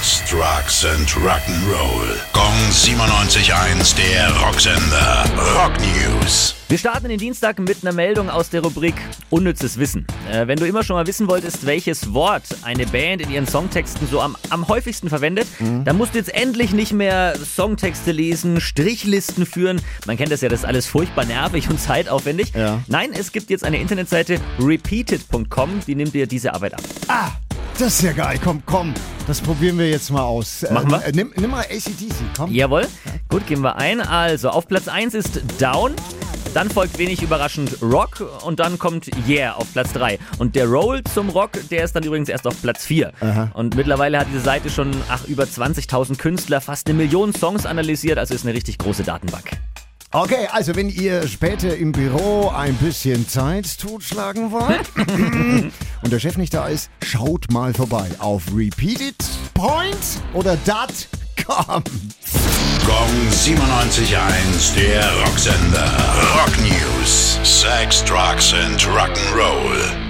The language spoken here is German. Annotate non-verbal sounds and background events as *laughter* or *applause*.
Sex, Drugs and Rock'n'Roll. Gong 97.1, der Rocksender. Rock News. Wir starten den Dienstag mit einer Meldung aus der Rubrik Unnützes Wissen. Äh, wenn du immer schon mal wissen wolltest, welches Wort eine Band in ihren Songtexten so am, am häufigsten verwendet, Mhm. dann musst du jetzt endlich nicht mehr Songtexte lesen, Strichlisten führen. Man kennt das ja, das ist alles furchtbar nervig und zeitaufwendig. Ja. Nein, es gibt jetzt eine Internetseite repeated.com, die nimmt dir diese Arbeit ab. Ah, das ist ja geil. Komm, komm. Das probieren wir jetzt mal aus. Machen wir? Äh, nimm, nimm mal ACDC, komm. Jawohl. Gut, gehen wir ein. Also, auf Platz 1 ist Down. Dann folgt wenig überraschend Rock und dann kommt Yeah auf Platz 3. Und der Roll zum Rock, der ist dann übrigens erst auf Platz 4. Und mittlerweile hat diese Seite schon ach, über 20.000 Künstler, fast eine Million Songs analysiert, also ist eine richtig große Datenbank. Okay, also wenn ihr später im Büro ein bisschen Zeit totschlagen wollt *laughs* und der Chef nicht da ist, schaut mal vorbei auf Repeated Point oder .com. Gong 97.1, der Rocksender. Rock News. Sex, Drugs and Rock'n'Roll.